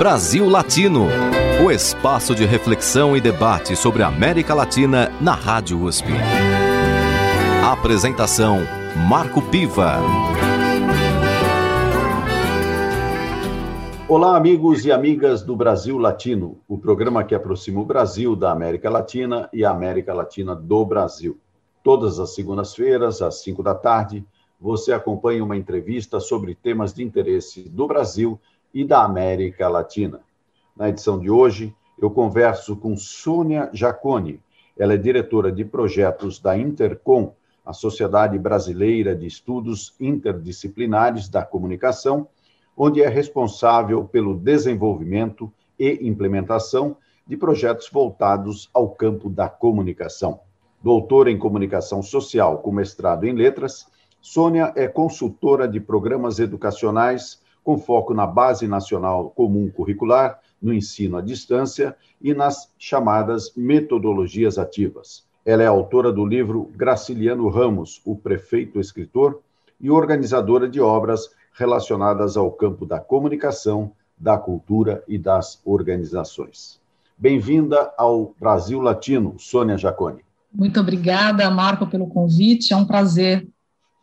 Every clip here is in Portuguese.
Brasil Latino, o espaço de reflexão e debate sobre a América Latina na Rádio USP. Apresentação Marco Piva. Olá, amigos e amigas do Brasil Latino, o programa que aproxima o Brasil da América Latina e a América Latina do Brasil. Todas as segundas-feiras, às 5 da tarde, você acompanha uma entrevista sobre temas de interesse do Brasil e da América Latina. Na edição de hoje, eu converso com Sônia Jaconi. Ela é diretora de projetos da Intercom, a Sociedade Brasileira de Estudos Interdisciplinares da Comunicação, onde é responsável pelo desenvolvimento e implementação de projetos voltados ao campo da comunicação. Doutora em Comunicação Social com mestrado em Letras, Sônia é consultora de programas educacionais com foco na Base Nacional Comum Curricular, no ensino à distância e nas chamadas metodologias ativas. Ela é autora do livro Graciliano Ramos, o prefeito escritor, e organizadora de obras relacionadas ao campo da comunicação, da cultura e das organizações. Bem-vinda ao Brasil Latino, Sônia Jaconi. Muito obrigada, Marco, pelo convite. É um prazer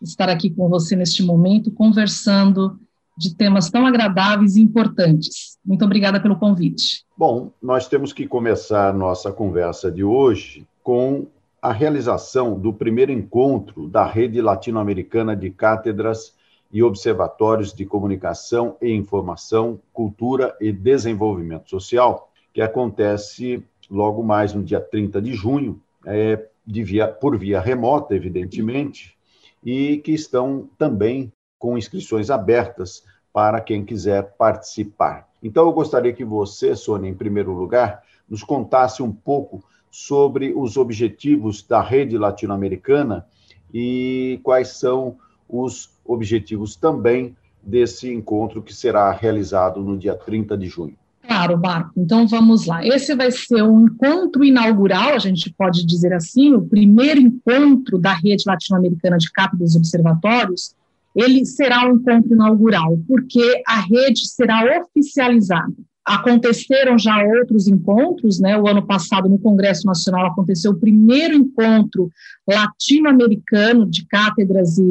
estar aqui com você neste momento, conversando de temas tão agradáveis e importantes. Muito obrigada pelo convite. Bom, nós temos que começar nossa conversa de hoje com a realização do primeiro encontro da Rede Latino-Americana de Cátedras e Observatórios de Comunicação e Informação, Cultura e Desenvolvimento Social, que acontece logo mais no dia 30 de junho, é, de via, por via remota, evidentemente, e que estão também com inscrições abertas para quem quiser participar. Então, eu gostaria que você, Sônia, em primeiro lugar, nos contasse um pouco sobre os objetivos da rede latino-americana e quais são os objetivos também desse encontro que será realizado no dia 30 de junho. Claro, Marco. Então vamos lá. Esse vai ser um encontro inaugural, a gente pode dizer assim, o primeiro encontro da rede latino-americana de cápsulas e observatórios, ele será um encontro inaugural, porque a rede será oficializada. Aconteceram já outros encontros, né? O ano passado, no Congresso Nacional, aconteceu o primeiro encontro latino-americano de cátedras e,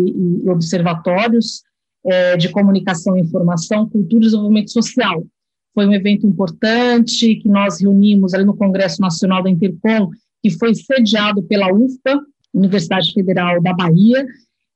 e observatórios é, de comunicação e informação, cultura e desenvolvimento social. Foi um evento importante que nós reunimos ali no Congresso Nacional da Intercom, que foi sediado pela UFPA, Universidade Federal da Bahia,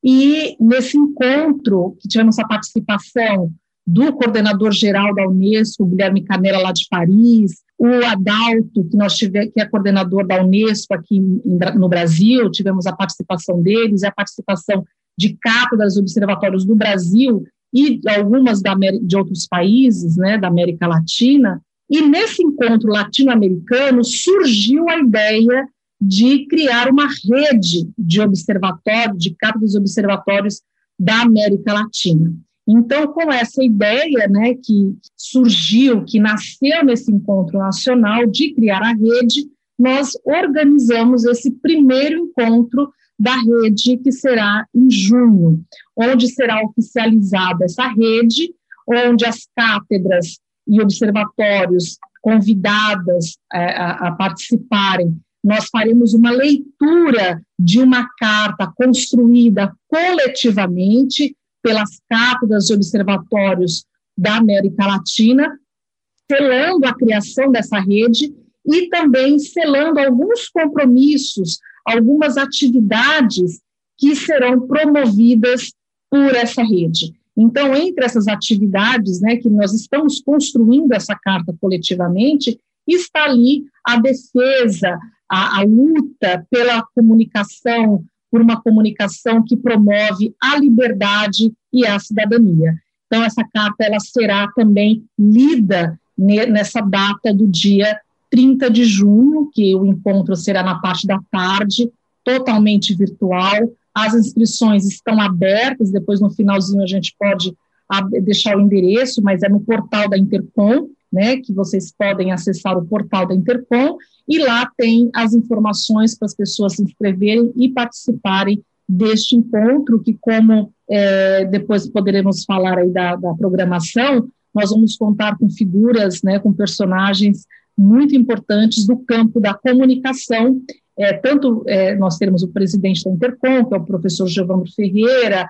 e nesse encontro, que tivemos a participação do coordenador geral da Unesco, Guilherme Canela, lá de Paris, o Adalto, que nós tivemos, que é coordenador da Unesco aqui no Brasil, tivemos a participação deles, a participação de cátedras observatórios do Brasil e algumas da, de outros países, né, da América Latina. E nesse encontro latino-americano surgiu a ideia de criar uma rede de observatórios, de cápsulas observatórios da América Latina. Então, com essa ideia né, que surgiu, que nasceu nesse encontro nacional de criar a rede, nós organizamos esse primeiro encontro da rede, que será em junho, onde será oficializada essa rede, onde as cátedras e observatórios convidadas é, a, a participarem nós faremos uma leitura de uma carta construída coletivamente pelas cátedras e observatórios da América Latina, selando a criação dessa rede e também selando alguns compromissos, algumas atividades que serão promovidas por essa rede. Então, entre essas atividades, né, que nós estamos construindo essa carta coletivamente, está ali a defesa, a, a luta pela comunicação, por uma comunicação que promove a liberdade e a cidadania. Então, essa carta ela será também lida nessa data do dia 30 de junho, que o encontro será na parte da tarde, totalmente virtual. As inscrições estão abertas, depois no finalzinho a gente pode deixar o endereço, mas é no portal da Intercom, né, que vocês podem acessar o portal da Intercom, e lá tem as informações para as pessoas se inscreverem e participarem deste encontro, que como é, depois poderemos falar aí da, da programação, nós vamos contar com figuras, né, com personagens muito importantes do campo da comunicação. É, tanto é, nós temos o presidente da Intercom, que é o professor Giovanni Ferreira,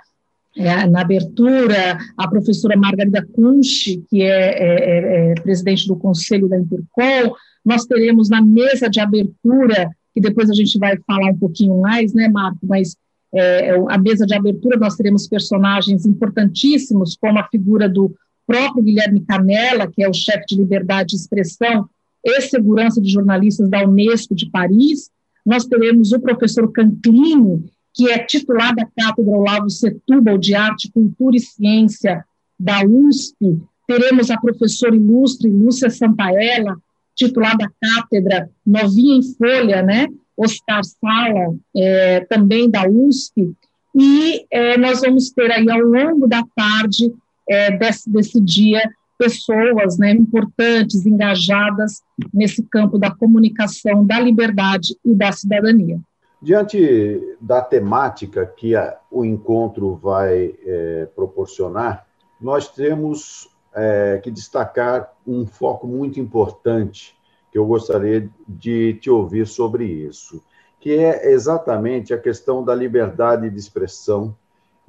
é, na abertura, a professora Margarida Kunsch, que é, é, é, presidente do Conselho da Intercom, nós teremos na mesa de abertura, que depois a gente vai falar um pouquinho mais, né, Marco, mas é, a mesa de abertura nós teremos personagens importantíssimos, como a figura do próprio Guilherme Canella, que é o chefe de liberdade de expressão e segurança de jornalistas da Unesco de Paris. Nós teremos o professor Canclini, que é titular da Cátedra Olavo Setúbal de Arte, Cultura e Ciência da USP. Teremos a professora ilustre Lúcia Santaella, titular da Cátedra Novinha em Folha, né? Oscar Sala, é, também da USP. E é, nós vamos ter aí, ao longo da tarde, é, desse, desse dia pessoas né, importantes, engajadas nesse campo da comunicação, da liberdade e da cidadania. Diante da temática que a, o encontro vai é, proporcionar, nós temos é, que destacar um foco muito importante que eu gostaria de te ouvir sobre isso, que é exatamente a questão da liberdade de expressão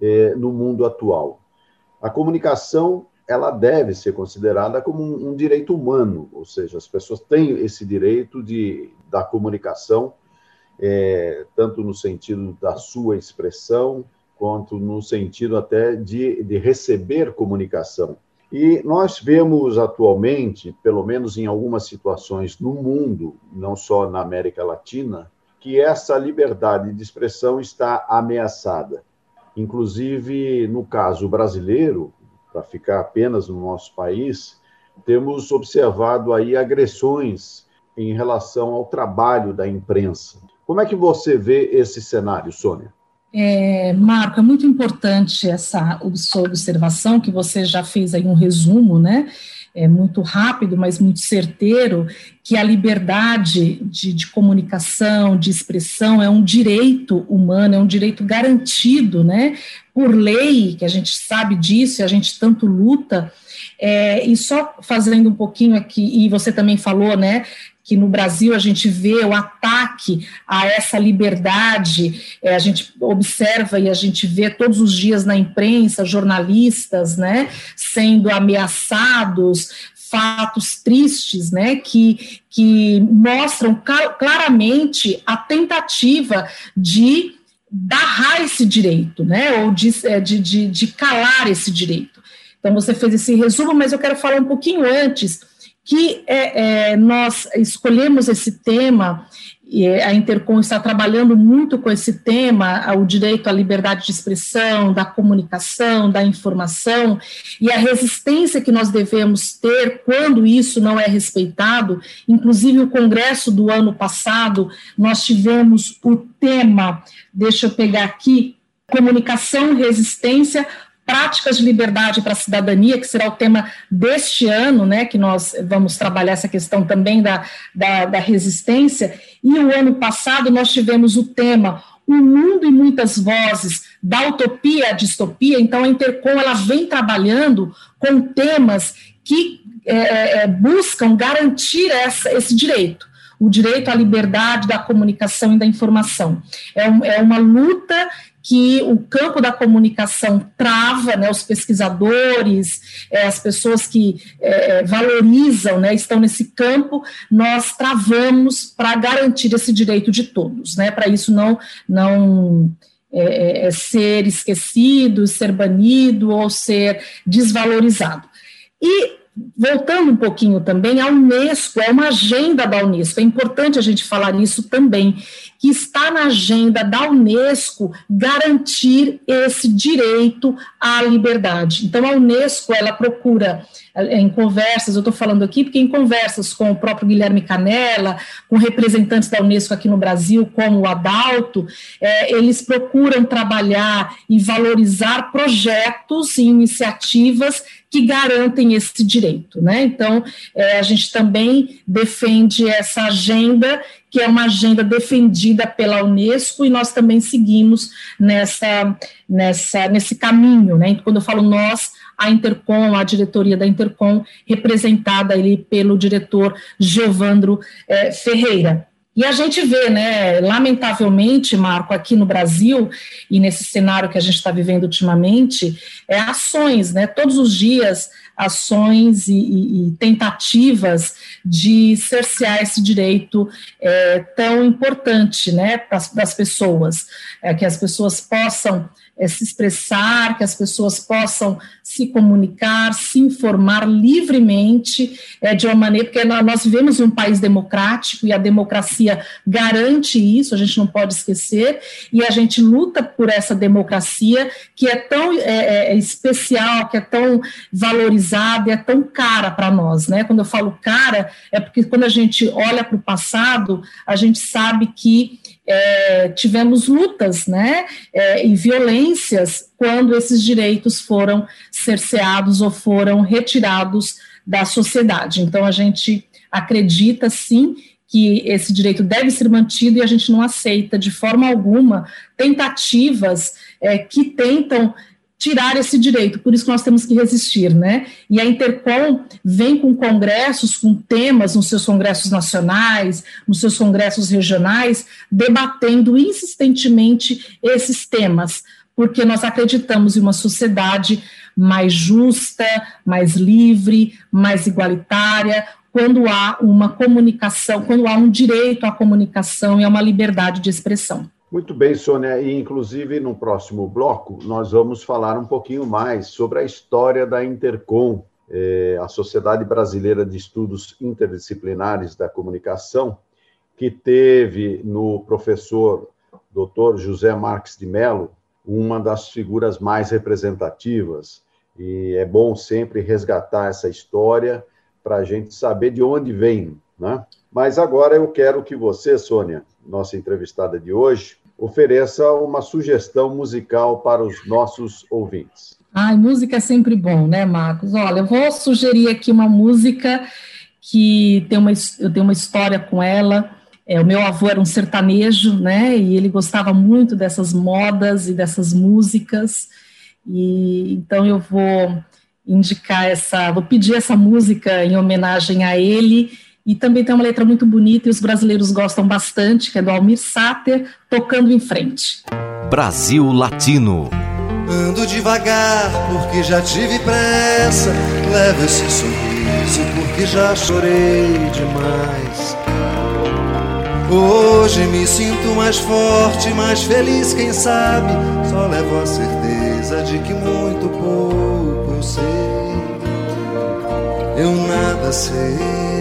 é, no mundo atual. A comunicação ela deve ser considerada como um, um, direito humano, ou seja, as pessoas têm esse direito de, da comunicação, é, tanto no sentido da sua expressão, quanto no sentido até de, de receber comunicação. E nós vemos atualmente, pelo menos em algumas situações no mundo, não só na América Latina, que essa liberdade de expressão está ameaçada. Inclusive, no caso brasileiro, para ficar apenas no nosso país, temos observado aí agressões em relação ao trabalho da imprensa. Como é que você vê esse cenário, Sônia? É, Marco, é muito importante essa sua observação, que você já fez aí um resumo, né? é, muito rápido, mas muito certeiro, que a liberdade de, de, comunicação, de expressão, é um direito humano, é um direito garantido, né, por lei, que a gente sabe disso e a gente tanto luta. É, e só fazendo um pouquinho aqui, e você também falou, né, que no Brasil a gente vê o ataque a essa liberdade, é, a gente observa e a gente vê todos os dias na imprensa jornalistas, né, sendo ameaçados, fatos tristes, né, que, que mostram claramente a tentativa de barrar esse direito, né, ou de, é, de, de, de calar esse direito. Então, você fez esse resumo, mas eu quero falar um pouquinho antes que é, é, nós escolhemos esse tema, e a Intercom está trabalhando muito com esse tema, o direito à liberdade de expressão, da comunicação, da informação, e a resistência que nós devemos ter quando isso não é respeitado. Inclusive, o Congresso do ano passado, nós tivemos o tema, deixa eu pegar aqui, comunicação, resistência, práticas de liberdade para a cidadania, que será o tema deste ano, né, que nós vamos trabalhar essa questão também da, da, da resistência, e o ano passado nós tivemos o tema o mundo e muitas vozes da utopia à distopia, então a Intercom ela vem trabalhando com temas que é, é, é buscam garantir essa, esse direito o direito à liberdade da comunicação e da informação. É, um, é uma luta que o campo da comunicação trava, né, os pesquisadores, é, as pessoas que é, é, valorizam, né, estão nesse campo, nós travamos para garantir esse direito de todos, né, para isso não, não é, é, é, ser esquecido, ser banido ou ser desvalorizado. E voltando um pouquinho também, a Unesco é uma agenda da Unesco, é importante a gente falar isso também, que está na agenda da Unesco garantir esse direito à liberdade. Então, a Unesco, ela procura, eh, em conversas, eu estou falando aqui porque em conversas com o próprio Guilherme Canella, com representantes da Unesco aqui no Brasil, como o Adalto, é, eles procuram trabalhar e valorizar projetos e iniciativas que garantem esse direito, né? Então, é, a gente também defende essa agenda, que é uma agenda defendida pela Unesco, e nós também seguimos nessa, nessa, nesse caminho, né? Quando eu falo nós, a Intercom, a diretoria da Intercom, representada ali pelo diretor Giovandro é, Ferreira. E a gente vê, né, lamentavelmente, Marco, aqui no Brasil, e nesse cenário que a gente está vivendo ultimamente, é ações, né, todos os dias, ações e, e, e tentativas de cercear esse direito é, tão importante, né, para as pessoas, é, que as pessoas possam é, se expressar, que as pessoas possam se comunicar, se informar livremente, é, de uma maneira, porque nós vivemos em um país democrático e a democracia garante isso, a gente não pode esquecer, e a gente luta por essa democracia que é tão é, é, é especial, que é tão valorizada, é tão cara para nós, né? Quando eu falo cara, é porque quando a gente olha para o passado, a gente sabe que é, tivemos lutas né, é, e violências quando esses direitos foram cerceados ou foram retirados da sociedade. Então, a gente acredita, sim, que esse direito deve ser mantido e a gente não aceita de forma alguma tentativas é, que tentam tirar esse direito, por isso que nós temos que resistir, né? E a Intercom vem com congressos, com temas nos seus congressos nacionais, nos seus congressos regionais, debatendo insistentemente esses temas, porque nós acreditamos em uma sociedade mais justa, mais livre, mais igualitária, quando há uma comunicação, quando há um direito à comunicação e a uma liberdade de expressão. Muito bem, Sônia, e inclusive no próximo bloco nós vamos falar um pouquinho mais sobre a história da Intercom, é, a Sociedade Brasileira de Estudos Interdisciplinares da Comunicação, que teve no professor Dr. José Marques de Mello uma das figuras mais representativas, e é bom sempre resgatar essa história para a gente saber de onde vem, né? Mas agora eu quero que você, Sônia, nossa entrevistada de hoje, ofereça uma sugestão musical para os nossos ouvintes. Ai, música é sempre bom, né, Marcos? Olha, eu vou sugerir aqui uma música que tem uma, eu tenho uma história com ela. É, o meu avô era um sertanejo, né? E ele gostava muito dessas modas e dessas músicas. E então eu vou indicar essa, vou pedir essa música em homenagem a ele e também tem uma letra muito bonita e os brasileiros gostam bastante, que é do Almir Sater, Tocando em Frente. Brasil Latino. Ando devagar porque já tive pressa. Levo esse sorriso porque já chorei demais. Hoje me sinto mais forte, mais feliz, quem sabe? Só levo a certeza de que muito pouco eu sei. Eu nada sei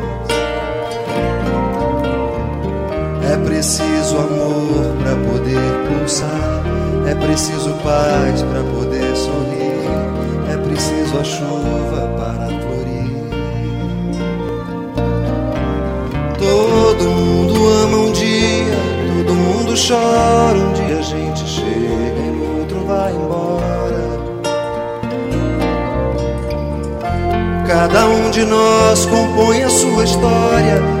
Preciso amor para poder pulsar, é preciso paz para poder sorrir, é preciso a chuva para florir. Todo mundo ama um dia, todo mundo chora. Um dia a gente chega e outro vai embora. Cada um de nós compõe a sua história,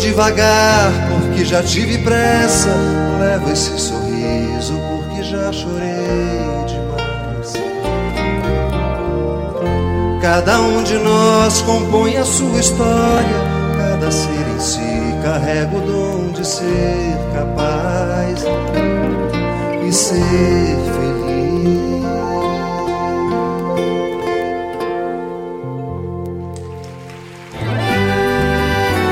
devagar, porque já tive pressa. Levo esse sorriso, porque já chorei demais. Cada um de nós compõe a sua história, cada ser em si carrega o dom de ser capaz e ser feliz.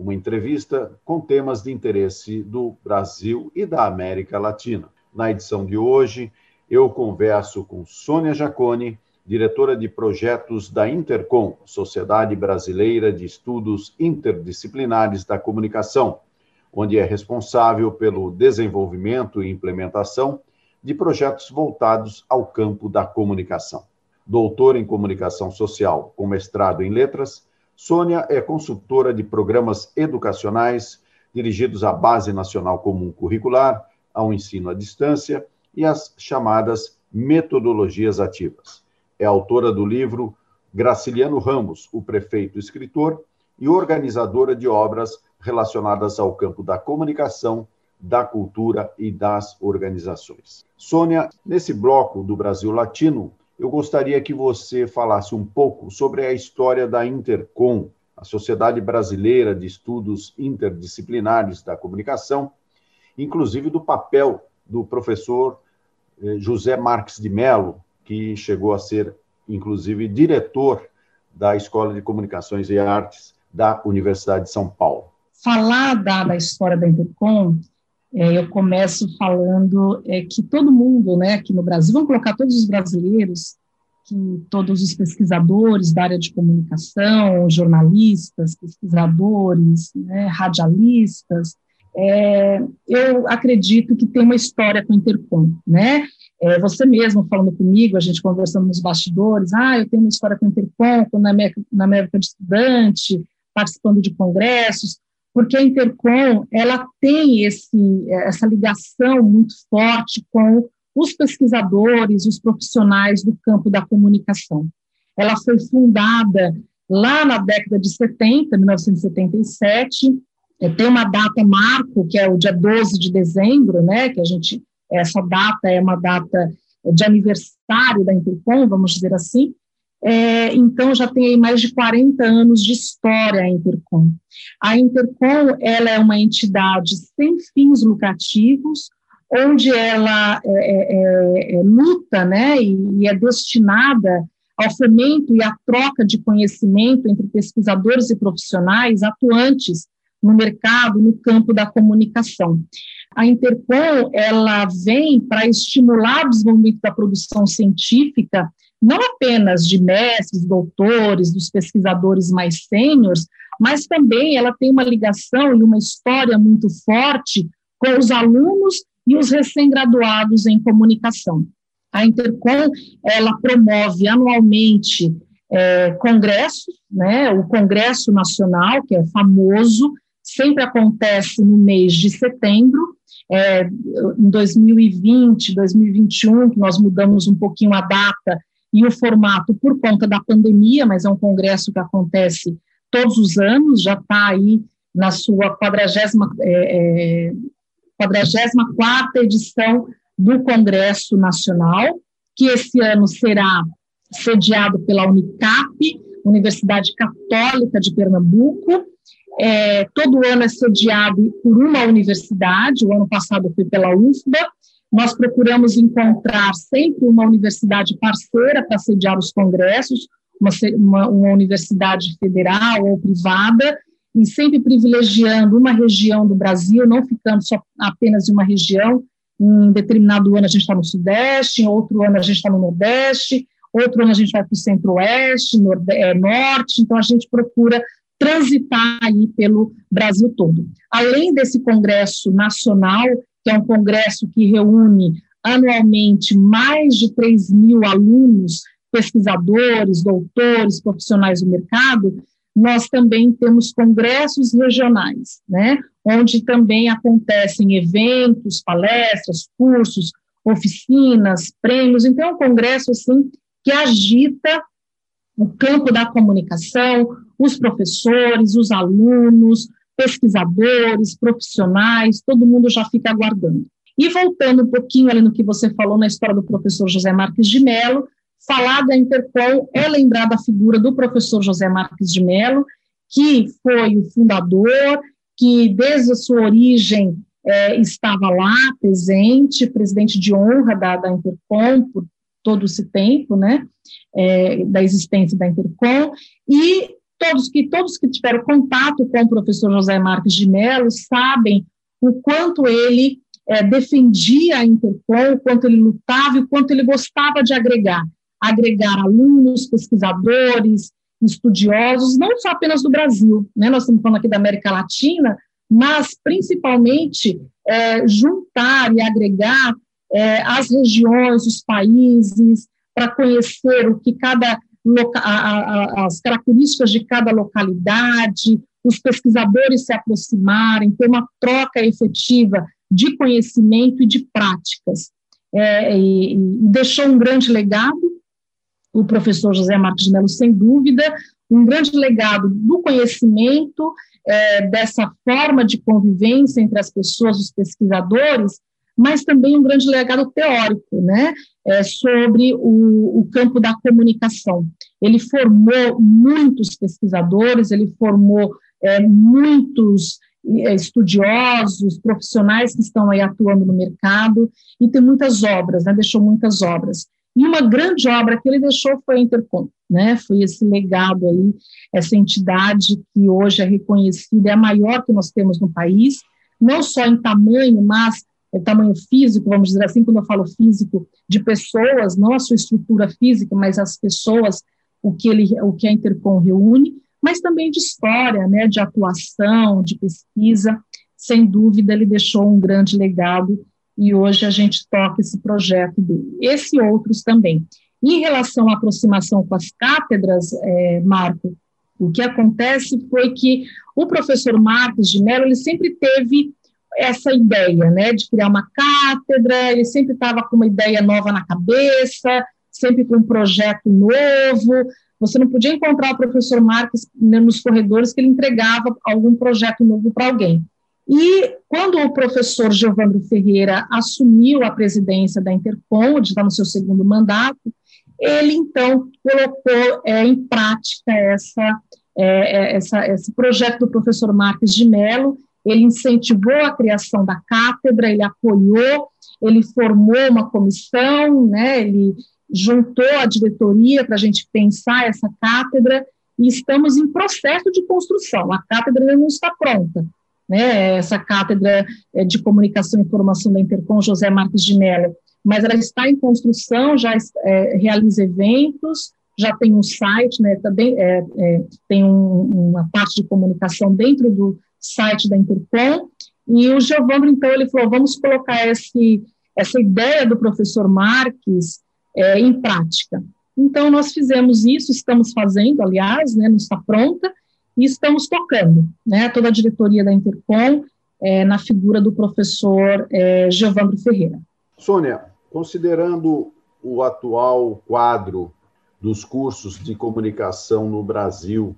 uma entrevista com temas de interesse do Brasil e da América Latina. Na edição de hoje, eu converso com Sônia Jacone, diretora de projetos da Intercom, Sociedade Brasileira de Estudos Interdisciplinares da Comunicação, onde é responsável pelo desenvolvimento e implementação de projetos voltados ao campo da comunicação. Doutora em Comunicação Social, com mestrado em Letras, Sônia é consultora de programas educacionais dirigidos à Base Nacional Comum Curricular, ao ensino à distância e às chamadas metodologias ativas. É autora do livro Graciliano Ramos, o prefeito escritor, e organizadora de obras relacionadas ao campo da comunicação, da cultura e das organizações. Sônia, nesse bloco do Brasil Latino, eu gostaria que você falasse um pouco sobre a história da Intercom, a Sociedade Brasileira de Estudos Interdisciplinares da Comunicação, inclusive do papel do professor eh, José Marques de Mello, que chegou a ser, inclusive, diretor da Escola de Comunicações e Artes da Universidade de São Paulo. Falar da, da história da Intercom é, eu começo falando é, que todo mundo, né, aqui no Brasil, vamos colocar todos os brasileiros, que todos os pesquisadores da área de comunicação, jornalistas, pesquisadores, né, radialistas, é, eu acredito que tem uma história com o Intercom, né? É, você mesmo falando comigo, a gente conversando nos bastidores, ah, eu tenho uma história com o Intercom, na minha, na época de estudante, participando de congressos, porque a Intercom ela tem esse, essa ligação muito forte com os pesquisadores, os profissionais do campo da comunicação. Ela foi fundada lá na década de 70, 1977, é, tem uma data marco, que é o dia 12 de dezembro, né, que a gente, essa data é uma data de aniversário da Intercom, vamos dizer assim, é, então, já tem mais de 40 anos de história a Intercom. A Intercom ela é uma entidade sem fins lucrativos, onde ela é, é, é, é luta né, e, e é destinada ao fomento e à troca de conhecimento entre pesquisadores e profissionais atuantes no mercado, no campo da comunicação. A Intercom ela vem para estimular o desenvolvimento da produção científica não apenas de mestres, doutores, dos pesquisadores mais sêniores, mas também ela tem uma ligação e uma história muito forte com os alunos e os recém-graduados em comunicação. A Intercom, ela promove anualmente é, congressos, né, o Congresso Nacional, que é famoso, sempre acontece no mês de setembro, é, em 2020, 2021, que nós mudamos um pouquinho a data, e o formato por conta da pandemia, mas é um congresso que acontece todos os anos, já está aí na sua 44 é, é, edição do Congresso Nacional, que esse ano será sediado pela Unicap, Universidade Católica de Pernambuco. É, todo ano é sediado por uma universidade, o ano passado foi pela UFBA, nós procuramos encontrar sempre uma universidade parceira para sediar os congressos, uma, uma, uma universidade federal ou privada, e sempre privilegiando uma região do Brasil, não ficando só apenas em uma região. Em determinado ano a gente está no Sudeste, em outro ano a gente está no Nordeste, outro ano a gente vai para o Centro-Oeste, é, Norte, então a gente procura transitar aí pelo Brasil todo. Além desse congresso nacional, que é um congresso que reúne anualmente mais de 3 mil alunos, pesquisadores, doutores, profissionais do mercado, nós também temos congressos regionais, né, onde também acontecem eventos, palestras, cursos, oficinas, prêmios. Então, é um congresso assim que agita o campo da comunicação, os professores, os alunos, pesquisadores, profissionais, todo mundo já fica aguardando. E voltando um pouquinho ali no que você falou na história do professor José Marques de Mello, falar da Interpol é lembrar da figura do professor José Marques de Mello, que foi o fundador, que desde a sua origem é, estava lá, presente, presidente de honra da, da Intercom por todo esse tempo, né, é, da existência da Intercom, e todos que, todos que tiveram contato com o professor José Marques de Mello sabem o quanto ele é, defendia a Intercom, o quanto ele lutava e o quanto ele gostava de agregar, agregar alunos, pesquisadores, estudiosos, não só apenas do Brasil, né, nós estamos falando aqui da América Latina, mas principalmente é, juntar e agregar é, as regiões, os países, para conhecer o que cada a, a, as características de cada localidade, os pesquisadores se aproximarem, ter uma troca efetiva de conhecimento e de práticas. É, e, e, deixou um grande legado, o professor José Marcos de sem dúvida, um grande legado do conhecimento, é, dessa forma de convivência entre as pessoas, os pesquisadores, mas também um grande legado teórico, né, é, sobre o, o, campo da comunicação. Ele formou muitos pesquisadores, ele formou é, muitos é, estudiosos, profissionais que estão aí atuando no mercado, e tem muitas obras, né, deixou muitas obras. E uma grande obra que ele deixou foi a Intercom, né? Foi esse legado aí, essa entidade que hoje é reconhecida, é a maior que nós temos no país, não só em tamanho, mas tamanho físico, vamos dizer assim, quando eu falo físico, de pessoas, não a sua estrutura física, mas as pessoas, o que ele, o que a Intercom reúne, mas também de história, né, de atuação, de pesquisa. Sem dúvida, ele deixou um grande legado e hoje a gente toca esse projeto dele. Esse e outros também. Em relação à aproximação com as cátedras, é, Marco, o que acontece foi que o professor Marcos de Mello, ele sempre teve essa ideia, né, de criar uma cátedra, ele sempre estava com uma ideia nova na cabeça, sempre com um projeto novo, você não podia encontrar o professor Marques nos corredores que ele entregava algum projeto novo para alguém. E quando o professor Giovanni Ferreira assumiu a presidência da Intercom, está no seu segundo mandato, ele então colocou é, em prática essa, é, é, essa, esse projeto do professor Marques de Mello, ele incentivou a criação da cátedra, ele apoiou, ele formou uma comissão, né, ele juntou a diretoria para a gente pensar essa cátedra, e estamos em processo de construção, a cátedra ainda não está pronta, né, essa cátedra é, de comunicação e informação da Intercom, José Marques de Mello, mas ela está em construção, já é, realiza eventos, já tem um site, né, também é, é, tem um, uma parte de comunicação dentro do site da Intercom, e o Giovanni, então, ele falou, vamos colocar esse, essa ideia do professor Marques é, em prática. Então, nós fizemos isso, estamos fazendo, aliás, né, não está pronta, e estamos tocando, né, toda a diretoria da Intercom, é, na figura do professor é, Giovanni Ferreira. Sônia, considerando o atual quadro dos cursos de comunicação no Brasil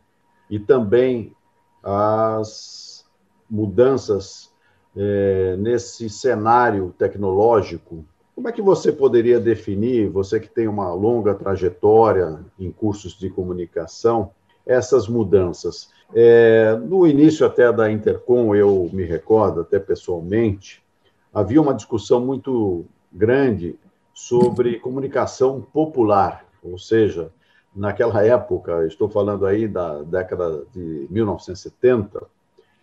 e também as mudanças é, nesse cenário tecnológico, como é que você poderia definir, você que tem uma longa trajetória em cursos de comunicação, essas mudanças. É, no início até da Intercom, eu me recordo, até pessoalmente, havia uma discussão muito grande sobre comunicação popular, ou seja, naquela época, estou falando aí da década de 1970,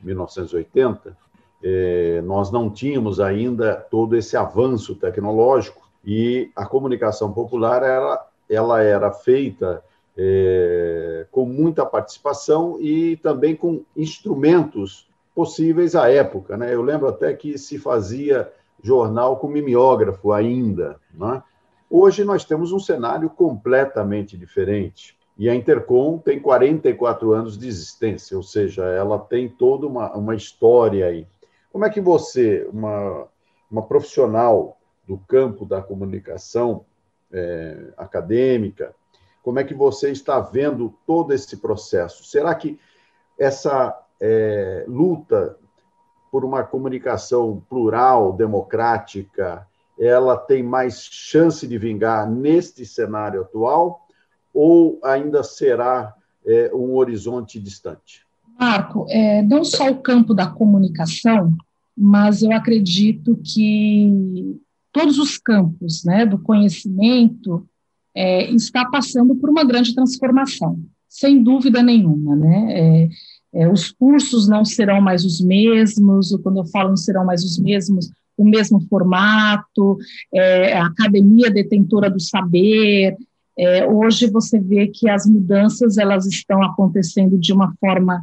1980, é, nós não tínhamos ainda todo esse avanço tecnológico e a comunicação popular era, ela era feita é, com muita participação e também com instrumentos possíveis à época. Né? Eu lembro até que se fazia jornal com mimeógrafo ainda. Né? Hoje nós temos um cenário completamente diferente. E a Intercom tem 44 anos de existência, ou seja, ela tem toda uma, uma história aí. Como é que você, uma, uma profissional do campo da comunicação é, acadêmica, como é que você está vendo todo esse processo? Será que essa é, luta por uma comunicação plural, democrática, ela tem mais chance de vingar neste cenário atual ou ainda será é, um horizonte distante? Marco, é, não só o campo da comunicação, mas eu acredito que todos os campos né, do conhecimento é, está passando por uma grande transformação, sem dúvida nenhuma. Né? É, é, os cursos não serão mais os mesmos, quando eu falo não serão mais os mesmos, o mesmo formato, é, a academia detentora do saber. É, hoje você vê que as mudanças elas estão acontecendo de uma forma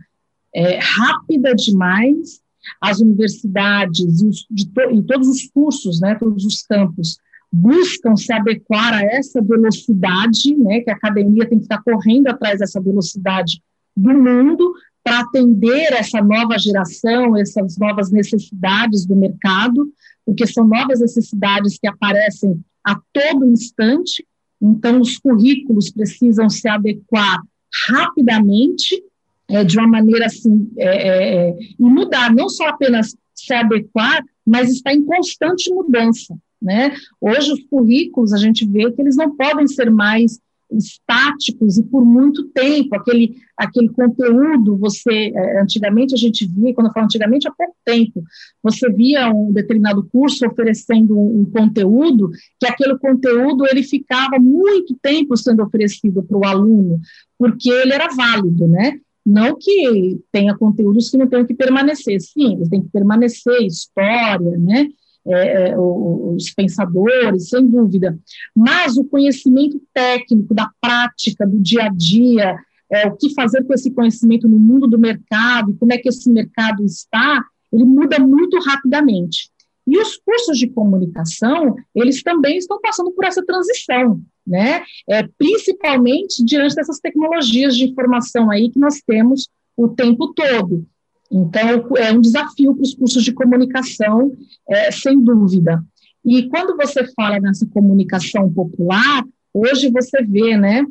é, rápida demais. As universidades e, to, e todos os cursos, né, todos os campos, buscam se adequar a essa velocidade, né, que a academia tem que estar correndo atrás dessa velocidade do mundo, para atender essa nova geração, essas novas necessidades do mercado, porque são novas necessidades que aparecem a todo instante, então os currículos precisam se adequar rapidamente, é, de uma maneira assim, é, é, é e mudar, não só apenas se adequar, mas está em constante mudança. Né? Hoje, os currículos, a gente vê que eles não podem ser mais estáticos e por muito tempo, aquele, aquele conteúdo, você, é, antigamente a gente via, quando eu falo antigamente, há pouco tempo, você via um determinado curso oferecendo um, um conteúdo, que aquele conteúdo ele ficava muito tempo sendo oferecido para o aluno, porque ele era válido, né? Não que tenha conteúdos que não tenham que permanecer, sim, eles têm que permanecer, história, né? É, é os pensadores, sem dúvida, mas o conhecimento técnico da prática, do dia a dia, é, o que fazer com esse conhecimento no mundo do mercado, como é que esse mercado está, ele muda muito rapidamente. E os cursos de comunicação, eles também estão passando por essa transição, né? É, principalmente diante dessas tecnologias de informação aí que nós temos o tempo todo. Então, é um desafio para os cursos de comunicação, é, sem dúvida. E quando você fala nessa comunicação popular, hoje você vê, né,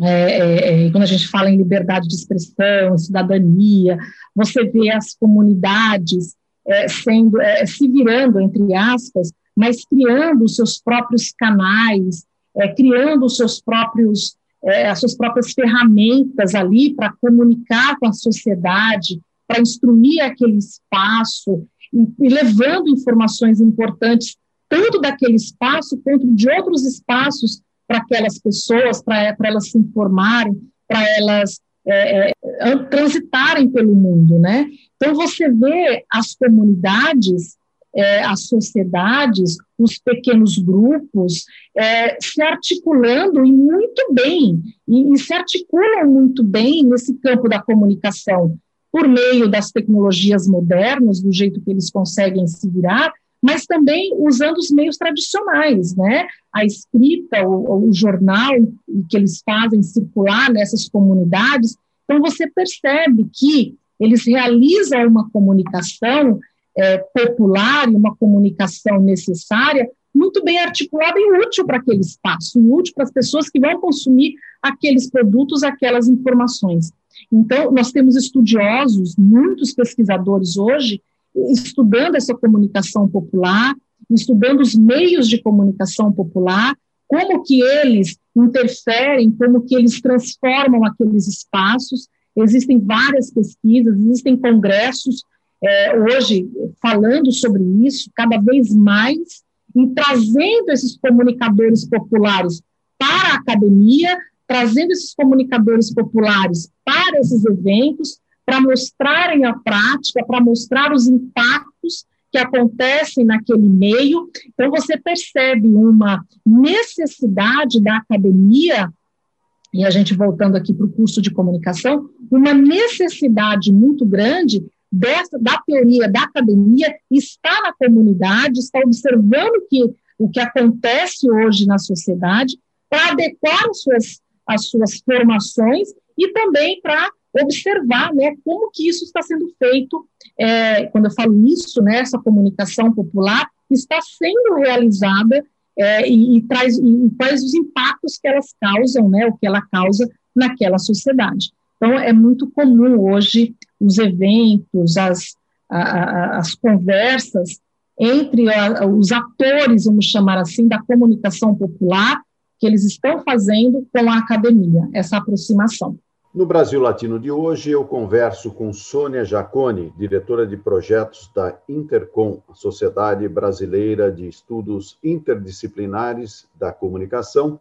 é, é, é, quando a gente fala em liberdade de expressão, cidadania, você vê as comunidades é, sendo, é, se virando, entre aspas, mas criando os seus próprios canais, criando os seus próprios, as suas próprias ferramentas ali para comunicar com a sociedade, para instruir aquele espaço e, e levando informações importantes tanto daquele espaço quanto de outros espaços para aquelas pessoas, para elas se informarem, para elas é, é, transitarem pelo mundo, né? Então você vê as comunidades, é, as sociedades, os pequenos grupos é, se articulando e muito bem e, e se articulam muito bem nesse campo da comunicação, por meio das tecnologias modernas, do jeito que eles conseguem se virar, mas também usando os meios tradicionais, né? A escrita, o, o jornal que eles fazem circular nessas comunidades. Então, você percebe que eles realizam uma comunicação é, popular uma comunicação necessária muito bem articulada e útil para aquele espaço, e útil para as pessoas que vão consumir aqueles produtos, aquelas informações. Então, nós temos estudiosos, muitos pesquisadores hoje, estudando essa comunicação popular, estudando os meios de comunicação popular, como que eles interferem, como que eles transformam aqueles espaços. Existem várias pesquisas, existem congressos é, hoje falando sobre isso, cada vez mais, e trazendo esses comunicadores populares para a academia, trazendo esses comunicadores populares para esses eventos, para mostrarem a prática, para mostrar os impactos que acontecem naquele meio. Então, você percebe uma necessidade da academia, e a gente voltando aqui para o curso de comunicação, uma necessidade muito grande dessa, da teoria, da academia, está na comunidade, está observando que, o que acontece hoje na sociedade, para adequar as suas, as suas formações e também para observar né, como que isso está sendo feito, é, quando eu falo isso, né, essa comunicação popular está sendo realizada é, e, e, traz, e quais os impactos que elas causam, né, o que ela causa naquela sociedade. Então, é muito comum hoje os eventos, as, a, a, as conversas entre a, os atores, vamos chamar assim, da comunicação popular, que eles estão fazendo com a academia, essa aproximação. No Brasil Latino de hoje, eu converso com Sônia Jacone, diretora de projetos da Intercom, a Sociedade Brasileira de Estudos Interdisciplinares da Comunicação,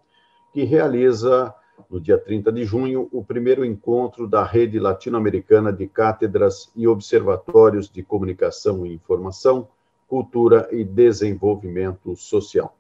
que realiza, no dia 30 de junho, o primeiro encontro da Rede Latino-Americana de Cátedras e Observatórios de Comunicação e Informação, Cultura e Desenvolvimento Social.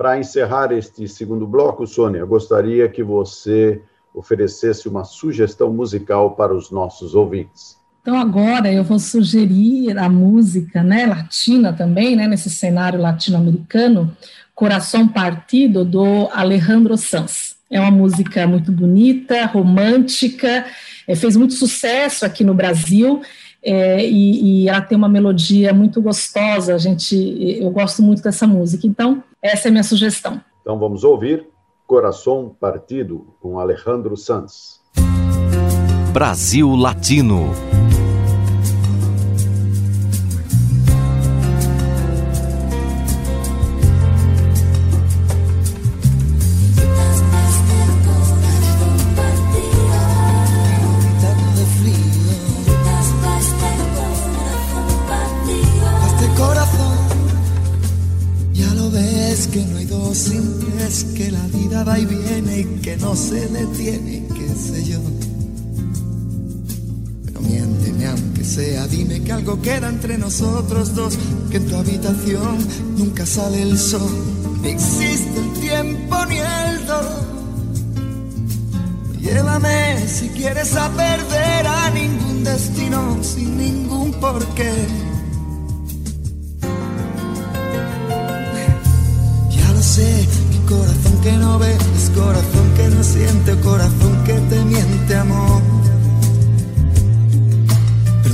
Para encerrar este segundo bloco, Sônia, gostaria que você oferecesse uma sugestão musical para os nossos ouvintes. Então agora eu vou sugerir a música, né, latina também, né, nesse cenário latino-americano, Coração Partido do Alejandro Sanz. É uma música muito bonita, romântica, é, fez muito sucesso aqui no Brasil é, e, e, ela tem uma melodia muito gostosa. Gente, eu gosto muito dessa música. Então essa é a minha sugestão. Então vamos ouvir Coração Partido, com Alejandro Sanz. Brasil Latino. Sea, dime que algo queda entre nosotros dos, que en tu habitación nunca sale el sol, ni existe el tiempo ni el dolor. Llévame si quieres a perder a ningún destino sin ningún porqué. Ya lo sé, Corazón que no ve, es corazón que no siente, corazón que te miente, amor.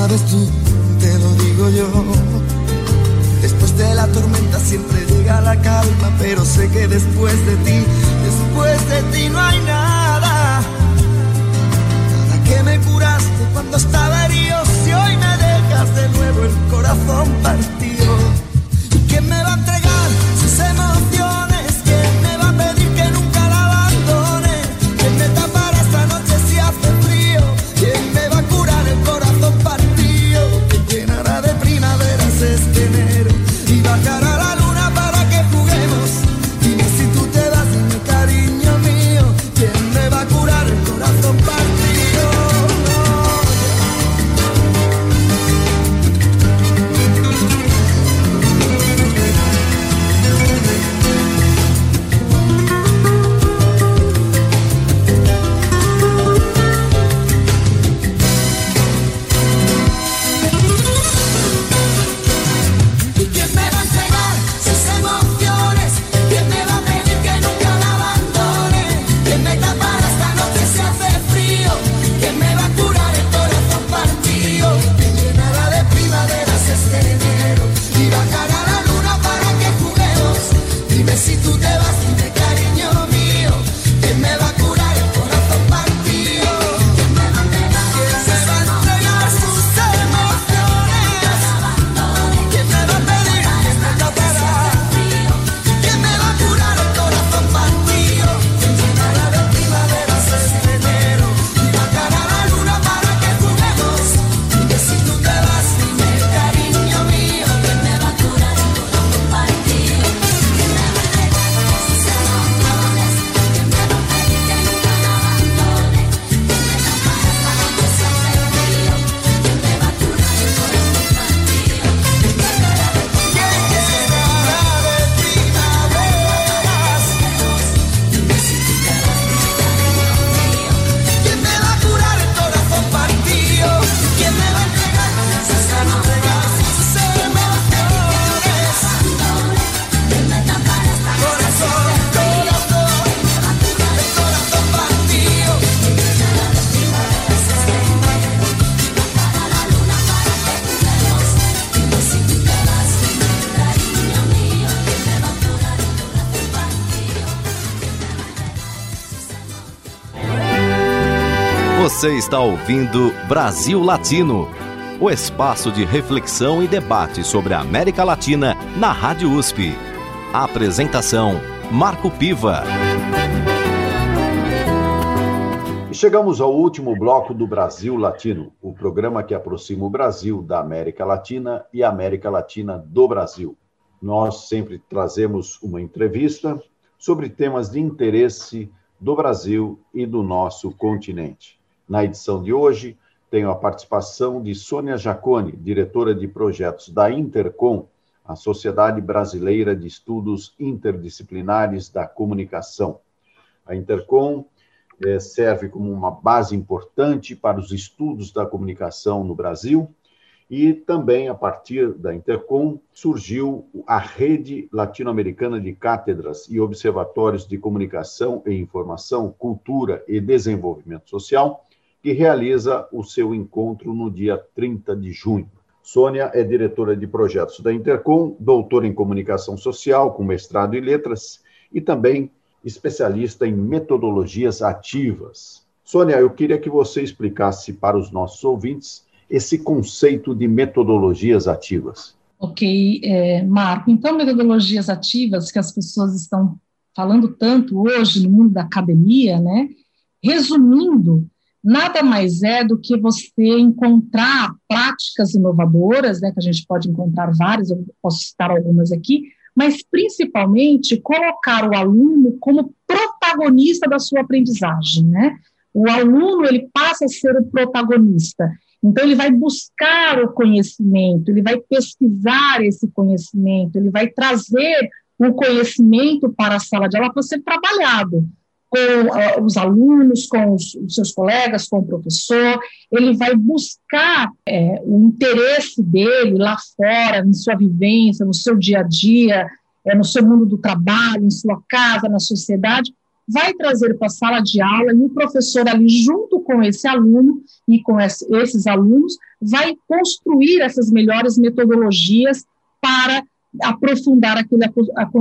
sabes tú, te lo digo yo. Después de la tormenta siempre llega la calma, pero sé que después de ti, después de ti no hay nada. Nada que me curaste cuando estaba herido, si hoy me dejas de nuevo el corazón partido. ¿Y quién me va a entregar sus emociones? Está ouvindo Brasil Latino, o espaço de reflexão e debate sobre a América Latina na Rádio USP. A apresentação: Marco Piva. Chegamos ao último bloco do Brasil Latino, o programa que aproxima o Brasil da América Latina e a América Latina do Brasil. Nós sempre trazemos uma entrevista sobre temas de interesse do Brasil e do nosso continente. Na edição de hoje, tenho a participação de Sônia Jacone, diretora de projetos da Intercom, a Sociedade Brasileira de Estudos Interdisciplinares da Comunicação. A Intercom eh, serve como uma base importante para os estudos da comunicação no Brasil e também, a partir da Intercom, surgiu a Rede Latino-Americana de Cátedras e Observatórios de Comunicação e Informação, Cultura e Desenvolvimento Social, que realiza o seu encontro no dia 30 de junho. Sônia é diretora de projetos da Intercom, doutora em comunicação social, com mestrado em letras, e também especialista em metodologias ativas. Sônia, eu queria que você explicasse para os nossos ouvintes esse conceito de metodologias ativas. Ok, é, Marco. Então, metodologias ativas que as pessoas estão falando tanto hoje no mundo da academia, né? Resumindo, nada mais é do que você encontrar práticas inovadoras, né, que a gente pode encontrar várias, eu posso citar algumas aqui, mas principalmente colocar o aluno como protagonista da sua aprendizagem, né? O aluno ele passa a ser o protagonista. Então ele vai buscar o conhecimento, ele vai pesquisar esse conhecimento, ele vai trazer o conhecimento para a sala de aula para ser trabalhado com uh, os alunos, com os, os, seus colegas, com o professor, ele vai buscar é, o interesse dele lá fora, em sua vivência, no seu dia a dia, é, no seu mundo do trabalho, em sua casa, na sociedade, vai trazer para a sala de aula e o professor ali, junto com esse aluno e com esse, esses alunos, vai construir essas melhores metodologias para aprofundar aquele,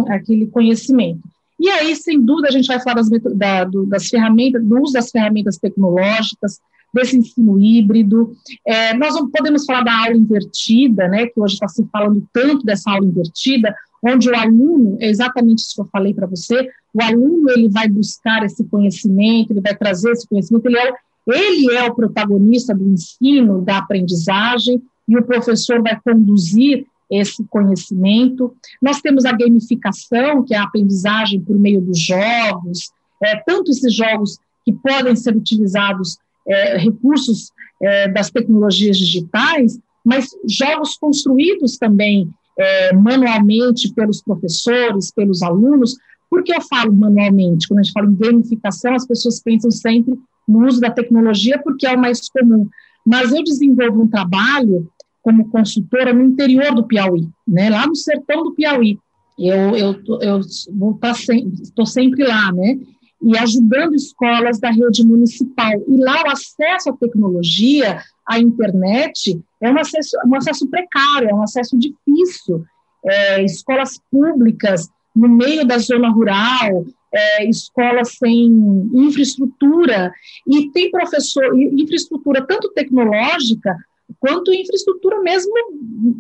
aquele conhecimento. E aí, sem dúvida, a gente vai falar das, da, do, das ferramentas, do uso das ferramentas tecnológicas, desse ensino híbrido. É, nós não podemos falar da aula invertida, né, que hoje está se falando tanto dessa aula invertida, onde o aluno, é exatamente isso que eu falei para você, o aluno ele vai buscar esse conhecimento, ele vai trazer esse conhecimento, ele é, ele é o protagonista do ensino, da aprendizagem, e o professor vai conduzir esse conhecimento. Nós temos a gamificação, que é a aprendizagem por meio dos jogos, é, tanto esses jogos que podem ser utilizados, é, recursos é, das tecnologias digitais, mas jogos construídos também é, manualmente pelos professores, pelos alunos. Por que eu falo manualmente? Quando a gente fala em gamificação, as pessoas pensam sempre no uso da tecnologia porque é o mais comum. Mas eu desenvolvo um trabalho como consultora no interior do Piauí, né, lá no sertão do Piauí. Eu eu eu vou estar sempre, estou sempre lá, né, e ajudando escolas da rede municipal. E lá o acesso à tecnologia, à internet, é um acesso, um acesso precário, é um acesso difícil. É, escolas públicas no meio da zona rural, é, escolas sem infraestrutura, e tem professor, infraestrutura tanto tecnológica quanto infraestrutura mesmo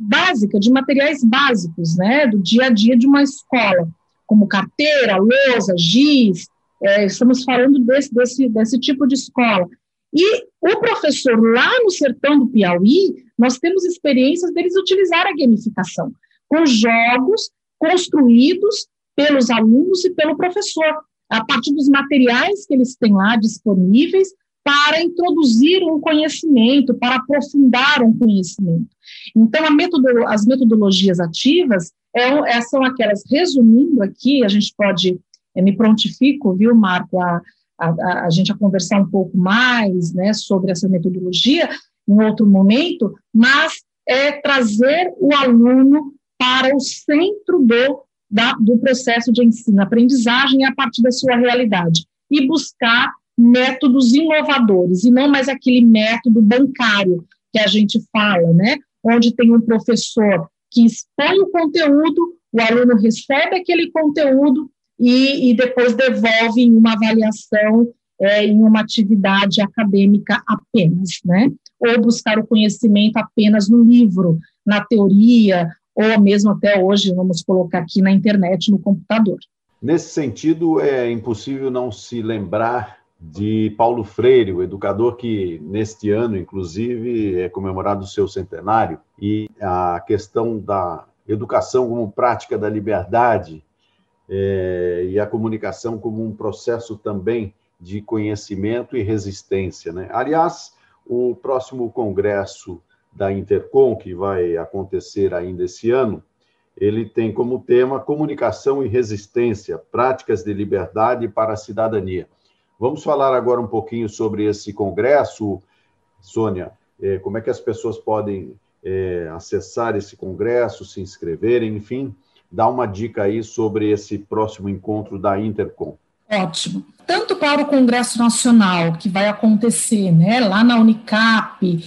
básica, de materiais básicos, né, do dia a dia de uma escola, como carteira, lousa, giz, é, estamos falando desse, desse, desse tipo de escola. E o professor lá no sertão do Piauí, nós temos experiências deles utilizar a gamificação, com jogos construídos pelos alunos e pelo professor, a partir dos materiais que eles têm lá disponíveis, para introduzir um conhecimento, para aprofundar um conhecimento. Então, metodolo as metodologias ativas é, é, são aquelas, resumindo aqui, a gente pode, é, me prontifico, viu, Marco, a, a, a, gente a conversar um pouco mais né, sobre essa metodologia em outro momento, mas é trazer o aluno para o centro do, da, do processo de ensino-aprendizagem a partir da sua realidade e buscar métodos inovadores e não mais aquele método bancário que a gente fala, né? Onde tem um professor que expõe o conteúdo, o aluno recebe aquele conteúdo e, e depois devolve em uma avaliação é, em uma atividade acadêmica apenas, né? Ou buscar o conhecimento apenas no livro, na teoria, ou mesmo até hoje, vamos colocar aqui na internet, no computador. Nesse sentido, é impossível não se lembrar de Paulo Freire, o educador que neste ano, inclusive, é comemorado o seu centenário, e a questão da educação como prática da liberdade é, e a comunicação como um processo também de conhecimento e resistência. Né? Aliás, o próximo congresso da Intercom, que vai acontecer ainda esse ano, ele tem como tema comunicação e resistência, práticas de liberdade para a cidadania. Vamos falar agora um pouquinho sobre esse congresso, Sônia. É, como é que as pessoas podem é, acessar esse congresso, se inscreverem, enfim, dá uma dica aí sobre esse próximo encontro da Intercom. Ótimo. Tanto para o Congresso Nacional, que vai acontecer né, lá na Unicap,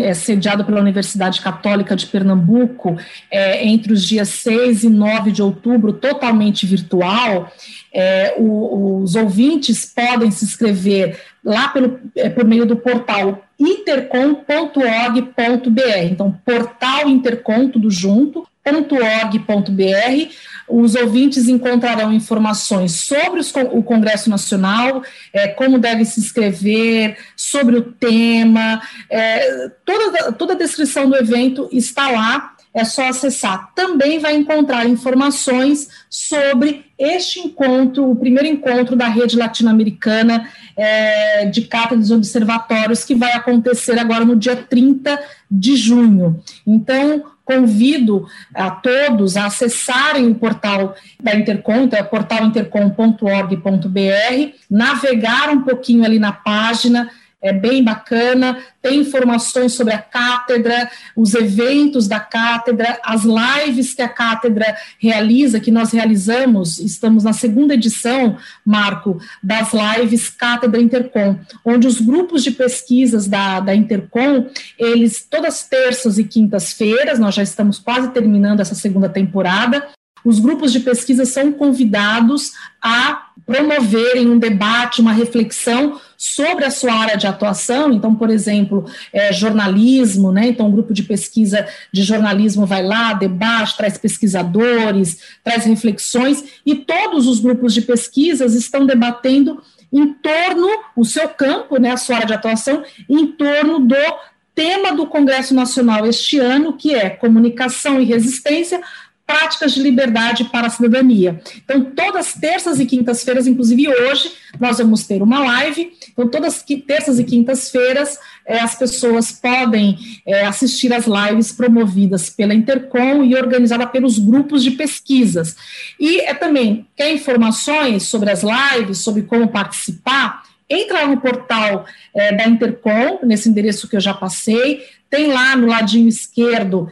é, sediado pela Universidade Católica de Pernambuco, é, entre os dias 6 e 9 de outubro, totalmente virtual, é, o, os ouvintes podem se inscrever lá pelo, é, por meio do portal intercom.org.br. Então, portal intercom, tudo junto, .org.br. Os ouvintes encontrarão informações sobre os, o Congresso Nacional, é, como deve se inscrever, sobre o tema, é, toda, toda a descrição do evento está lá é só acessar. Também vai encontrar informações sobre este encontro, o primeiro encontro da rede latino-americana é, de cátedras observatórios, que vai acontecer agora no dia 30 de junho. Então, convido a todos a acessarem o portal da Intercom, então é portalintercom.org.br, navegar um pouquinho ali na página, é bem bacana, tem informações sobre a cátedra, os eventos da cátedra, as lives que a cátedra realiza, que nós realizamos, estamos na segunda edição, Marco, das lives Cátedra Intercom, onde os grupos de pesquisas da, da Intercom, eles, todas terças e quintas-feiras, nós já estamos quase terminando essa segunda temporada, os grupos de pesquisa são convidados a promoverem um debate, uma reflexão sobre a sua área de atuação. Então, por exemplo, é, jornalismo, né? Então, um grupo de pesquisa de jornalismo vai lá, debate, traz pesquisadores, traz reflexões, e todos os grupos de pesquisas estão debatendo em torno, o seu campo, né, a sua área de atuação, em torno do tema do Congresso Nacional este ano, que é comunicação e resistência, práticas de liberdade para a cidadania. Então, todas terças e quintas-feiras, inclusive hoje, nós vamos ter uma live. Então, todas terças e quintas-feiras, é, as pessoas podem é, assistir às lives promovidas pela Intercom e organizada pelos grupos de pesquisas. E é também, quer informações sobre as lives, sobre como participar? Entra no portal é, da Intercom, nesse endereço que eu já passei, tem lá no ladinho esquerdo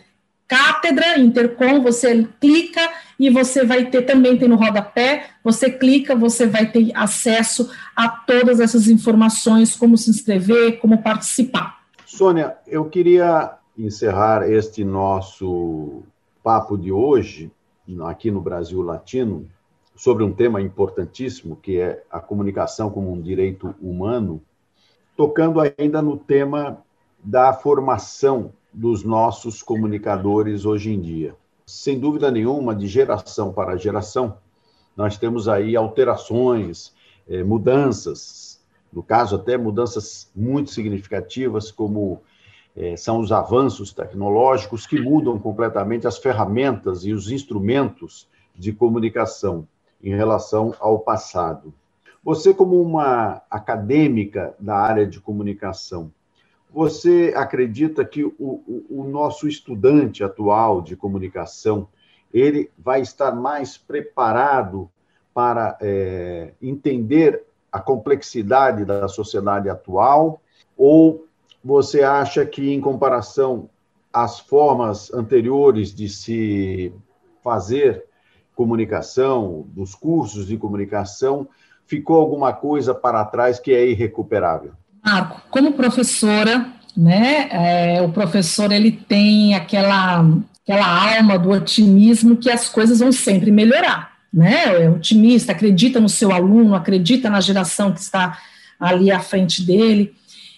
Cátedra Intercom, você clica e você vai ter, também tem no rodapé, você clica, você vai ter acesso a todas essas informações, como se inscrever, como participar. Sônia, eu queria encerrar este nosso papo de hoje, aqui no Brasil Latino, sobre um tema importantíssimo, que é a comunicação como um direito humano, tocando ainda no tema da formação dos nossos comunicadores hoje em dia. Sem dúvida nenhuma, de geração para geração, nós temos aí alterações, eh, mudanças, no caso, até mudanças muito significativas, como eh, são os avanços tecnológicos que mudam completamente as ferramentas e os instrumentos de comunicação em relação ao passado. Você, como uma acadêmica da área de comunicação, você acredita que o, o, o, nosso estudante atual de comunicação ele vai estar mais preparado para é, entender a complexidade da sociedade atual? Ou você acha que, em comparação às formas anteriores de se fazer comunicação, dos cursos de comunicação, ficou alguma coisa para trás que é irrecuperável? Marco, como professora, né, é, o professor ele tem aquela, aquela alma do otimismo que as coisas vão sempre melhorar, né? É otimista, acredita no seu aluno, acredita na geração que está ali à frente dele.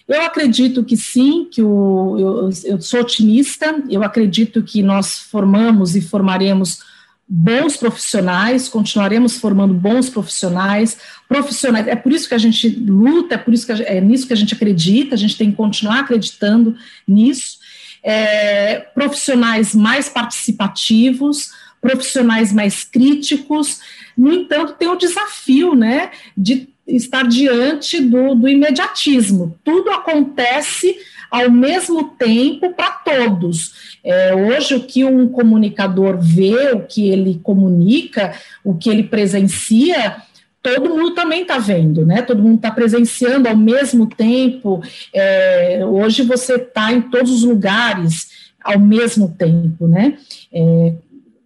Eu acredito que sim, que o, eu, eu sou otimista, eu acredito que nós formamos e formaremos bons profissionais, continuaremos formando bons profissionais, profissionais, é por isso que a gente luta, é por isso que a, é nisso que a gente acredita, a gente tem que continuar acreditando nisso, é, profissionais mais participativos, profissionais mais críticos, no entanto, tem o desafio, né, de estar diante do, do imediatismo. Tudo acontece ao mesmo tempo para todos. É, hoje, o que um comunicador vê, o que ele comunica, o que ele presencia, todo mundo também está vendo, né? Todo mundo está presenciando ao mesmo tempo. É, hoje você está em todos os lugares ao mesmo tempo, né? É,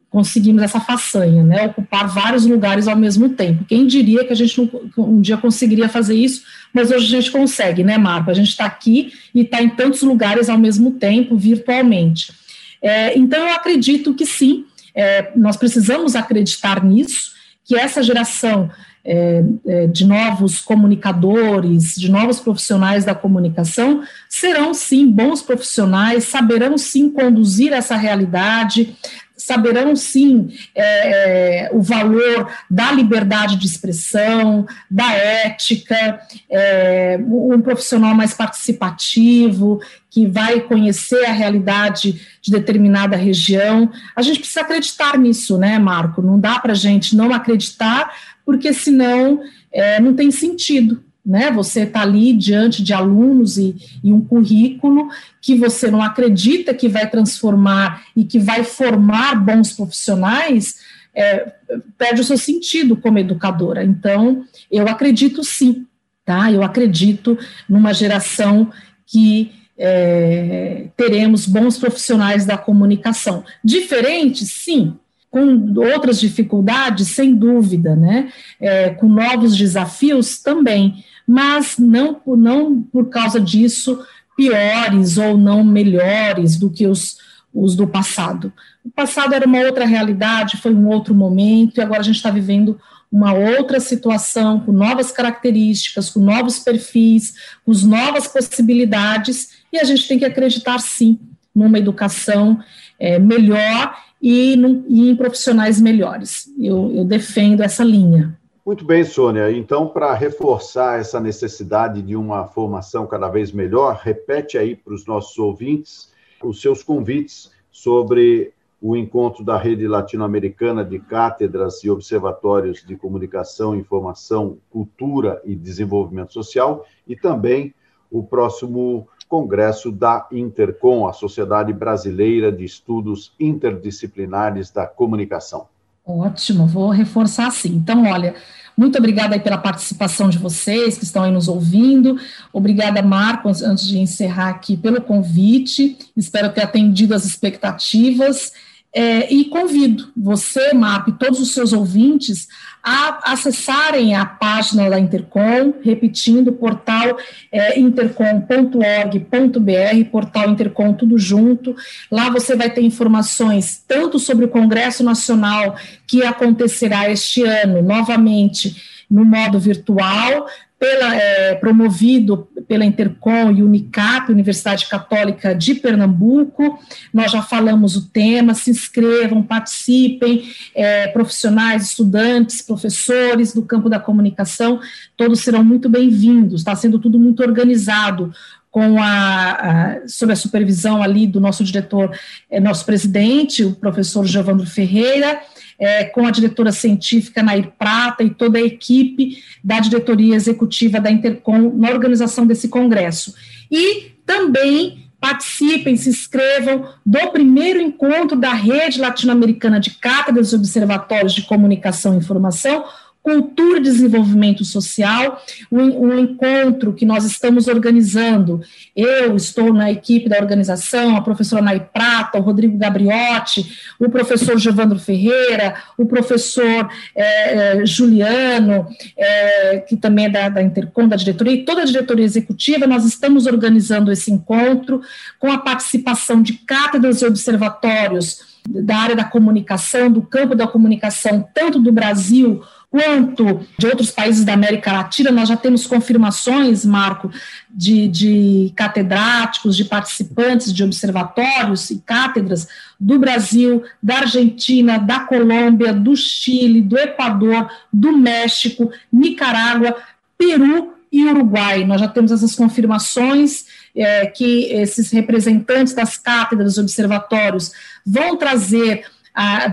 conseguimos essa façanha, né, ocupar vários lugares ao mesmo tempo. Quem diria que a gente um dia conseguiria fazer isso, mas hoje a gente consegue, né, Marco? A gente está aqui e está em tantos lugares ao mesmo tempo, virtualmente. É, então, eu acredito que sim, é, nós precisamos acreditar nisso, que essa geração é, é de novos comunicadores, de novos profissionais da comunicação, serão sim bons profissionais, saberão sim conduzir essa realidade, saberão sim é, é, o valor da liberdade de expressão, da ética, é, um profissional mais participativo, que vai conhecer a realidade de determinada região. A gente precisa acreditar nisso, né, Marco? Não dá para a gente não acreditar, porque senão é, não tem sentido né? Você está ali diante de alunos e, e, um currículo que você não acredita que vai transformar e que vai formar bons profissionais, é, perde o seu sentido como educadora. Então, eu acredito sim, tá? Eu acredito numa geração que é, teremos bons profissionais da comunicação. Diferentes, sim, com outras dificuldades, sem dúvida, né? É, com novos desafios também, mas não não por causa disso piores ou não melhores do que os, os do passado. O passado era uma outra realidade, foi um outro momento, e agora a gente está vivendo uma outra situação, com novas características, com novos perfis, com novas possibilidades, e a gente tem que acreditar, sim, numa educação é, melhor e, e, em profissionais melhores. Eu, eu defendo essa linha. Muito bem, Sônia. Então, para reforçar essa necessidade de uma formação cada vez melhor, repete aí para os nossos ouvintes os seus convites sobre o encontro da Rede Latino-Americana de Cátedras e Observatórios de Comunicação, Informação, Cultura e Desenvolvimento Social e também o próximo congresso da Intercom, a Sociedade Brasileira de Estudos Interdisciplinares da Comunicação. Ótimo, vou reforçar sim. Então, olha, muito obrigada aí pela participação de vocês que estão aí nos ouvindo. Obrigada, Marcos, antes de encerrar aqui, pelo convite. Espero ter atendido as expectativas. É, e convido você, MAP, todos os seus ouvintes a acessarem a página da Intercom, repetindo, portal é, intercom.org.br, portal Intercom tudo junto. Lá você vai ter informações tanto sobre o Congresso Nacional que acontecerá este ano, novamente, no modo virtual, pela, é, promovido pela Intercom e Unicap, Universidade Católica de Pernambuco. Nós já falamos o tema, se inscrevam, participem, é, profissionais, estudantes, professores do campo da comunicação, todos serão muito bem-vindos, está sendo tudo muito organizado com a, a, sob a supervisão ali do nosso diretor, é, nosso presidente, o professor Giovanni Ferreira, é, com a diretora científica Nair Prata e toda a equipe da diretoria executiva da Intercom na organização desse congresso. E também participem, se inscrevam do primeiro encontro da Rede Latino-Americana de Cátedras e Observatórios de Comunicação e Informação, Cultura e Desenvolvimento Social, um, um, encontro que nós estamos organizando. Eu estou na equipe da organização, a professora Nay Prata, o Rodrigo Gabriotti, o professor Giovandro Ferreira, o professor é, Juliano, é, que também é da, da Intercom, da diretoria, e toda a diretoria executiva, nós estamos organizando esse encontro com a participação de cátedras e observatórios da área da comunicação, do campo da comunicação, tanto do Brasil quanto de outros países da América Latina, nós já temos confirmações, Marco, de, de catedráticos, de participantes de observatórios e cátedras do Brasil, da Argentina, da Colômbia, do Chile, do Equador, do México, Nicarágua, Peru e Uruguai. Nós já temos essas confirmações é, que esses representantes das cátedras, observatórios, vão trazer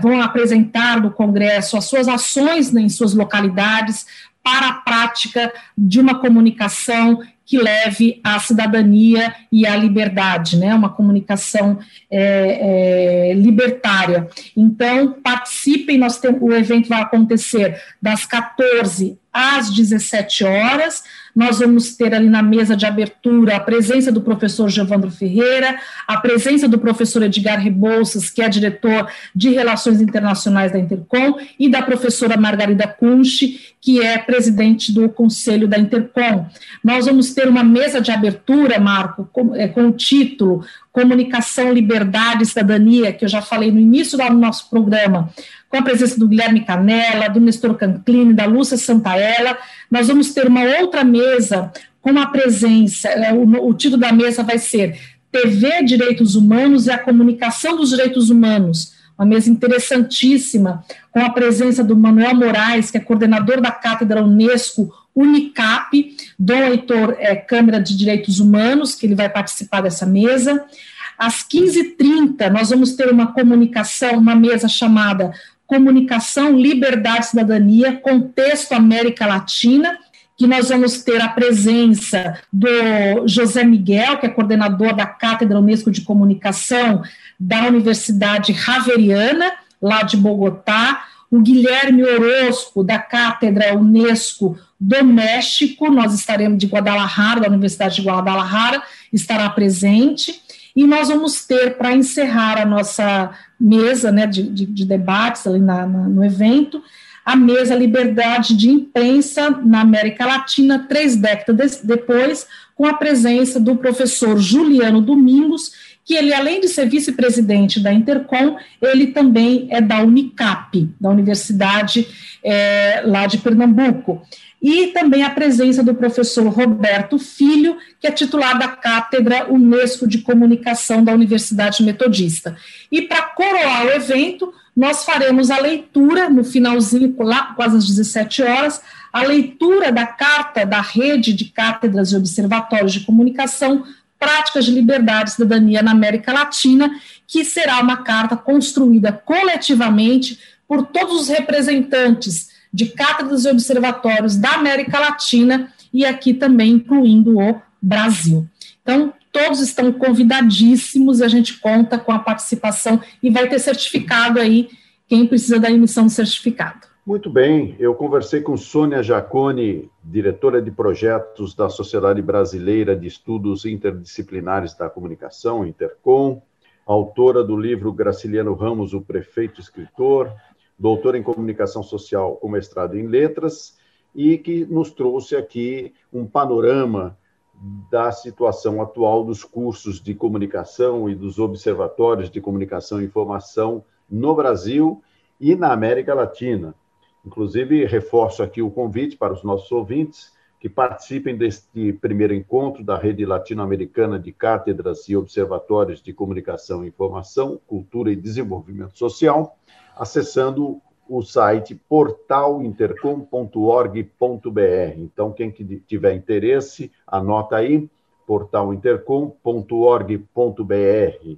vão apresentar no Congresso as suas ações em suas localidades para a prática de uma comunicação que leve à cidadania e à liberdade, né? Uma comunicação é, é, libertária. Então, participem, nós temos, o evento vai acontecer das 14 às 17 horas. Nós vamos ter ali na mesa de abertura a presença do professor Giovandro Ferreira, a presença do professor Edgar Rebouças, que é diretor de Relações Internacionais da Intercom, e da professora Margarida Kunsch, que é presidente do Conselho da Intercom. Nós vamos ter uma mesa de abertura, Marco, com, é, com o título Comunicação, Liberdade e Cidadania, que eu já falei no início do nosso programa, com a presença do Guilherme Canella, do Nestor Canclini, da Lúcia Santaella. Nós vamos ter uma outra mesa com a presença, é, o, o título da mesa vai ser TV Direitos Humanos e a Comunicação dos Direitos Humanos, uma mesa interessantíssima, com a presença do Manuel Moraes, que é coordenador da Cátedra Unesco Unicap, Dom Heitor é, Câmara de Direitos Humanos, que ele vai participar dessa mesa. Às 15h30, nós vamos ter uma comunicação, uma mesa chamada Comunicação, Liberdade Cidadania, Contexto América Latina, que nós vamos ter a presença do José Miguel, que é coordenador da Cátedra Unesco de Comunicação da Universidade Javeriana, lá de Bogotá, o Guilherme Orozco, da Cátedra Unesco do México, nós estaremos de Guadalajara, da Universidade de Guadalajara, estará presente, e nós vamos ter, para encerrar a nossa mesa né, de, de, de debates ali na, na, no evento, a mesa Liberdade de Imprensa na América Latina, três décadas depois, com a presença do professor Juliano Domingos, que ele, além de ser vice-presidente da Intercom, ele também é da Unicap, da Universidade é, lá de Pernambuco e também a presença do professor Roberto Filho, que é titular da Cátedra Unesco de Comunicação da Universidade Metodista. E para coroar o evento, nós faremos a leitura, no finalzinho, lá quase às 17 horas, a leitura da Carta da Rede de Cátedras e Observatórios de Comunicação Práticas de Liberdade e Cidadania na América Latina, que será uma carta construída coletivamente por todos os representantes de cátedras e observatórios da América Latina e aqui também incluindo o Brasil. Então, todos estão convidadíssimos, a gente conta com a participação e vai ter certificado aí quem precisa da emissão do certificado. Muito bem, eu conversei com Sônia Jacone, diretora de projetos da Sociedade Brasileira de Estudos Interdisciplinares da Comunicação, Intercom, autora do livro Graciliano Ramos, o Prefeito Escritor, doutor em comunicação social com mestrado em letras, e que nos trouxe aqui um panorama da situação atual dos cursos de comunicação e dos observatórios de comunicação e informação no Brasil e na América Latina. Inclusive, reforço aqui o convite para os nossos ouvintes que participem deste primeiro encontro da Rede Latino-Americana de Cátedras e Observatórios de Comunicação e Informação, Cultura e Desenvolvimento Social, acessando o site portalintercom.org.br. Então, quem tiver interesse, anota aí, portalintercom.org.br.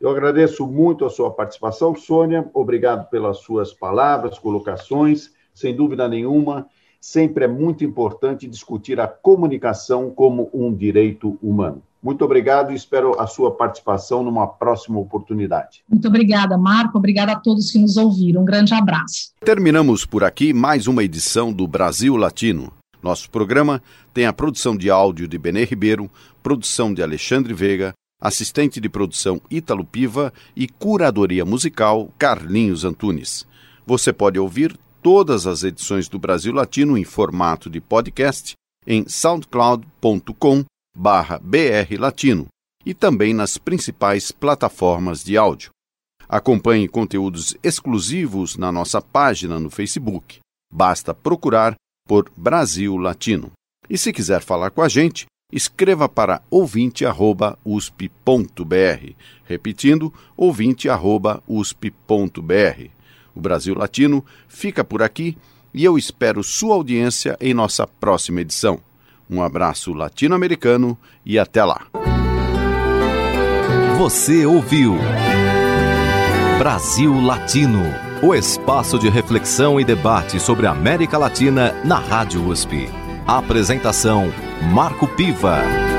Eu agradeço muito a sua participação, Sônia. Obrigado pelas suas palavras, colocações. Sem dúvida nenhuma, sempre é muito importante discutir a comunicação como um direito humano. Muito obrigado e espero a sua participação numa próxima oportunidade. Muito obrigada, Marco. Obrigada a todos que nos ouviram. Um grande abraço. Terminamos por aqui mais uma edição do Brasil Latino. Nosso programa tem a produção de áudio de Benê Ribeiro, produção de Alexandre Veiga, assistente de produção Ítalo Piva e curadoria musical Carlinhos Antunes. Você pode ouvir todas as edições do Brasil Latino em formato de podcast em soundcloud.com barra BR Latino e também nas principais plataformas de áudio. Acompanhe conteúdos exclusivos na nossa página no Facebook. Basta procurar por Brasil Latino. E se quiser falar com a gente, escreva para ouvinte@usp.br, repetindo ouvinte@usp.br. O Brasil Latino fica por aqui e eu espero sua audiência em nossa próxima edição. Um abraço latino-americano e até lá. Você ouviu Brasil Latino, o espaço de reflexão e debate sobre a América Latina na Rádio USP. Apresentação Marco Piva.